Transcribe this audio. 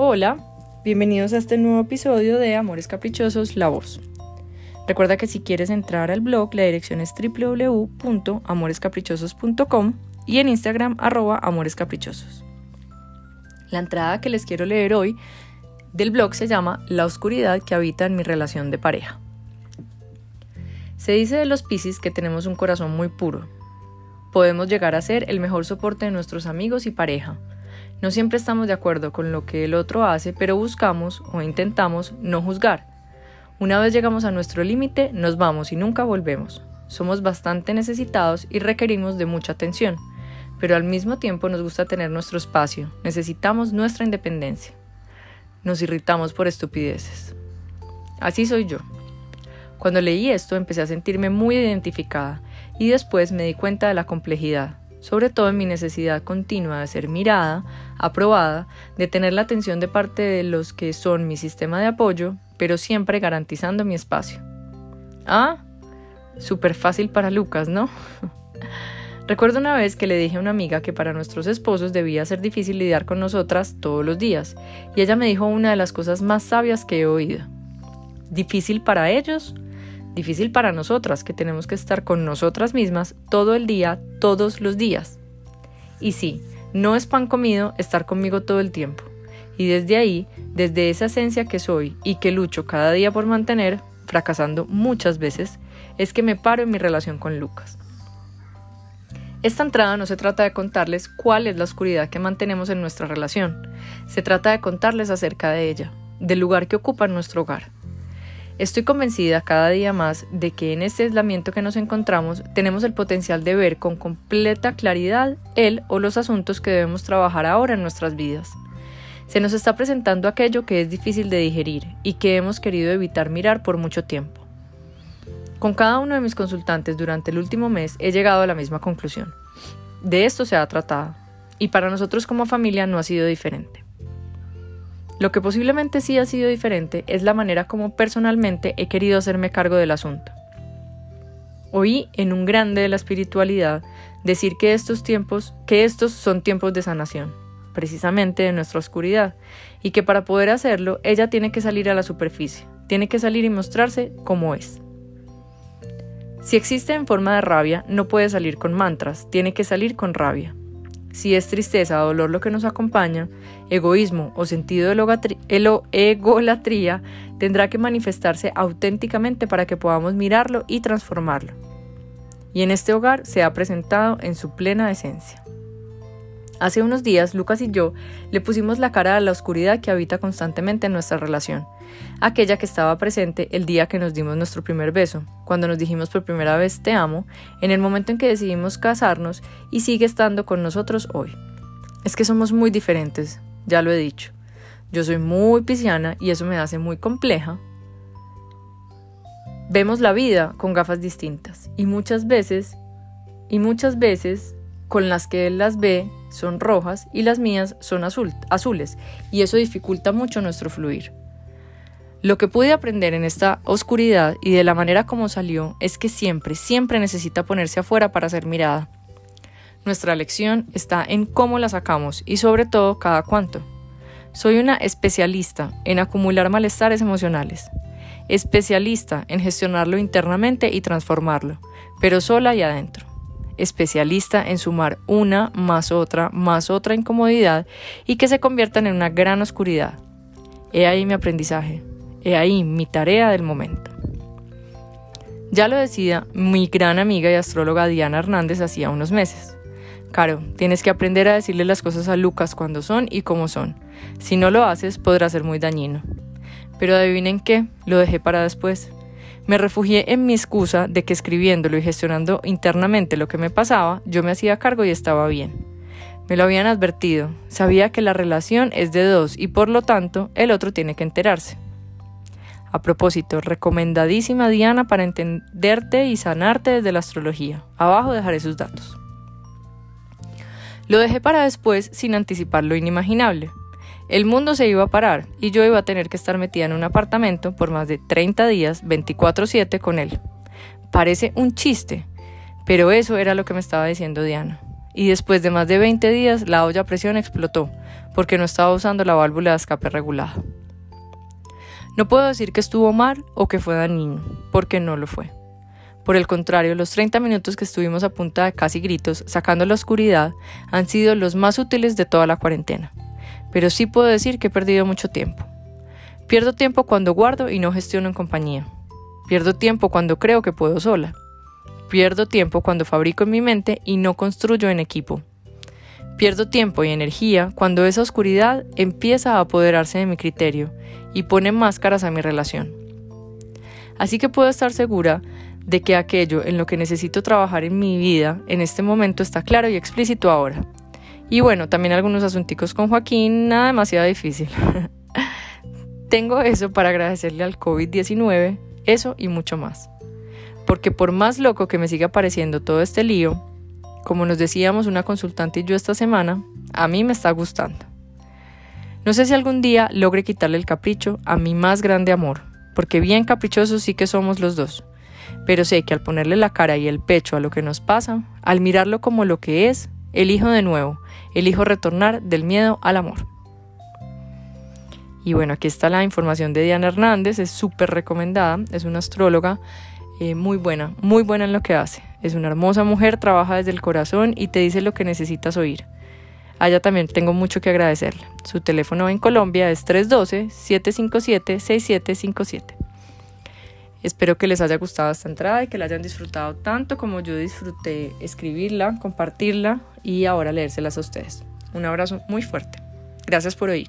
Hola, bienvenidos a este nuevo episodio de Amores Caprichosos, La. Recuerda que si quieres entrar al blog, la dirección es www.amorescaprichosos.com y en Instagram arroba amorescaprichosos. La entrada que les quiero leer hoy del blog se llama La oscuridad que habita en mi relación de pareja. Se dice de los Piscis que tenemos un corazón muy puro. Podemos llegar a ser el mejor soporte de nuestros amigos y pareja no siempre estamos de acuerdo con lo que el otro hace, pero buscamos o intentamos no juzgar. Una vez llegamos a nuestro límite, nos vamos y nunca volvemos. Somos bastante necesitados y requerimos de mucha atención, pero al mismo tiempo nos gusta tener nuestro espacio, necesitamos nuestra independencia. Nos irritamos por estupideces. Así soy yo. Cuando leí esto empecé a sentirme muy identificada y después me di cuenta de la complejidad sobre todo en mi necesidad continua de ser mirada, aprobada, de tener la atención de parte de los que son mi sistema de apoyo, pero siempre garantizando mi espacio. Ah, súper fácil para Lucas, ¿no? Recuerdo una vez que le dije a una amiga que para nuestros esposos debía ser difícil lidiar con nosotras todos los días, y ella me dijo una de las cosas más sabias que he oído. ¿Difícil para ellos? Difícil para nosotras, que tenemos que estar con nosotras mismas todo el día, todos los días. Y sí, no es pan comido estar conmigo todo el tiempo. Y desde ahí, desde esa esencia que soy y que lucho cada día por mantener, fracasando muchas veces, es que me paro en mi relación con Lucas. Esta entrada no se trata de contarles cuál es la oscuridad que mantenemos en nuestra relación, se trata de contarles acerca de ella, del lugar que ocupa en nuestro hogar. Estoy convencida cada día más de que en este aislamiento que nos encontramos tenemos el potencial de ver con completa claridad el o los asuntos que debemos trabajar ahora en nuestras vidas. Se nos está presentando aquello que es difícil de digerir y que hemos querido evitar mirar por mucho tiempo. Con cada uno de mis consultantes durante el último mes he llegado a la misma conclusión. De esto se ha tratado, y para nosotros como familia no ha sido diferente. Lo que posiblemente sí ha sido diferente es la manera como personalmente he querido hacerme cargo del asunto. Oí en un grande de la espiritualidad decir que estos tiempos, que estos son tiempos de sanación, precisamente de nuestra oscuridad, y que para poder hacerlo ella tiene que salir a la superficie, tiene que salir y mostrarse como es. Si existe en forma de rabia, no puede salir con mantras, tiene que salir con rabia. Si es tristeza o dolor lo que nos acompaña, egoísmo o sentido de egolatría tendrá que manifestarse auténticamente para que podamos mirarlo y transformarlo. Y en este hogar se ha presentado en su plena esencia. Hace unos días, Lucas y yo le pusimos la cara a la oscuridad que habita constantemente en nuestra relación, aquella que estaba presente el día que nos dimos nuestro primer beso, cuando nos dijimos por primera vez te amo, en el momento en que decidimos casarnos y sigue estando con nosotros hoy. Es que somos muy diferentes, ya lo he dicho. Yo soy muy pisciana y eso me hace muy compleja. Vemos la vida con gafas distintas y muchas veces, y muchas veces con las que él las ve son rojas y las mías son azul, azules, y eso dificulta mucho nuestro fluir. Lo que pude aprender en esta oscuridad y de la manera como salió es que siempre, siempre necesita ponerse afuera para ser mirada. Nuestra lección está en cómo la sacamos y sobre todo cada cuánto. Soy una especialista en acumular malestares emocionales, especialista en gestionarlo internamente y transformarlo, pero sola y adentro especialista en sumar una más otra más otra incomodidad y que se conviertan en una gran oscuridad. He ahí mi aprendizaje, he ahí mi tarea del momento. Ya lo decía mi gran amiga y astróloga Diana Hernández hacía unos meses. Caro, tienes que aprender a decirle las cosas a Lucas cuando son y cómo son. Si no lo haces, podrá ser muy dañino. Pero adivinen qué, lo dejé para después. Me refugié en mi excusa de que escribiéndolo y gestionando internamente lo que me pasaba, yo me hacía cargo y estaba bien. Me lo habían advertido, sabía que la relación es de dos y por lo tanto el otro tiene que enterarse. A propósito, recomendadísima Diana para entenderte y sanarte desde la astrología. Abajo dejaré sus datos. Lo dejé para después sin anticipar lo inimaginable. El mundo se iba a parar y yo iba a tener que estar metida en un apartamento por más de 30 días 24/7 con él. Parece un chiste, pero eso era lo que me estaba diciendo Diana. y después de más de 20 días la olla a presión explotó porque no estaba usando la válvula de escape regulada. No puedo decir que estuvo mal o que fue dañino, porque no lo fue. Por el contrario, los 30 minutos que estuvimos a punta de casi gritos sacando la oscuridad han sido los más útiles de toda la cuarentena. Pero sí puedo decir que he perdido mucho tiempo. Pierdo tiempo cuando guardo y no gestiono en compañía. Pierdo tiempo cuando creo que puedo sola. Pierdo tiempo cuando fabrico en mi mente y no construyo en equipo. Pierdo tiempo y energía cuando esa oscuridad empieza a apoderarse de mi criterio y pone máscaras a mi relación. Así que puedo estar segura de que aquello en lo que necesito trabajar en mi vida en este momento está claro y explícito ahora. Y bueno, también algunos asunticos con Joaquín, nada demasiado difícil. Tengo eso para agradecerle al COVID-19, eso y mucho más porque por más loco que me siga pareciendo todo este lío, como nos decíamos una consultante y yo esta semana, a mí me está gustando. No sé si algún día logre quitarle el capricho a mi más grande amor, porque bien caprichosos sí que somos los dos, pero sé que al ponerle la cara y el pecho a lo que nos pasa, al mirarlo como lo que es, elijo de nuevo, elijo retornar del miedo al amor. Y bueno, aquí está la información de Diana Hernández, es súper recomendada, es una astróloga eh, muy buena, muy buena en lo que hace. Es una hermosa mujer, trabaja desde el corazón y te dice lo que necesitas oír. A también tengo mucho que agradecerle. Su teléfono en Colombia es 312-757-6757. Espero que les haya gustado esta entrada y que la hayan disfrutado tanto como yo disfruté escribirla, compartirla y ahora leérselas a ustedes. Un abrazo muy fuerte. Gracias por oír.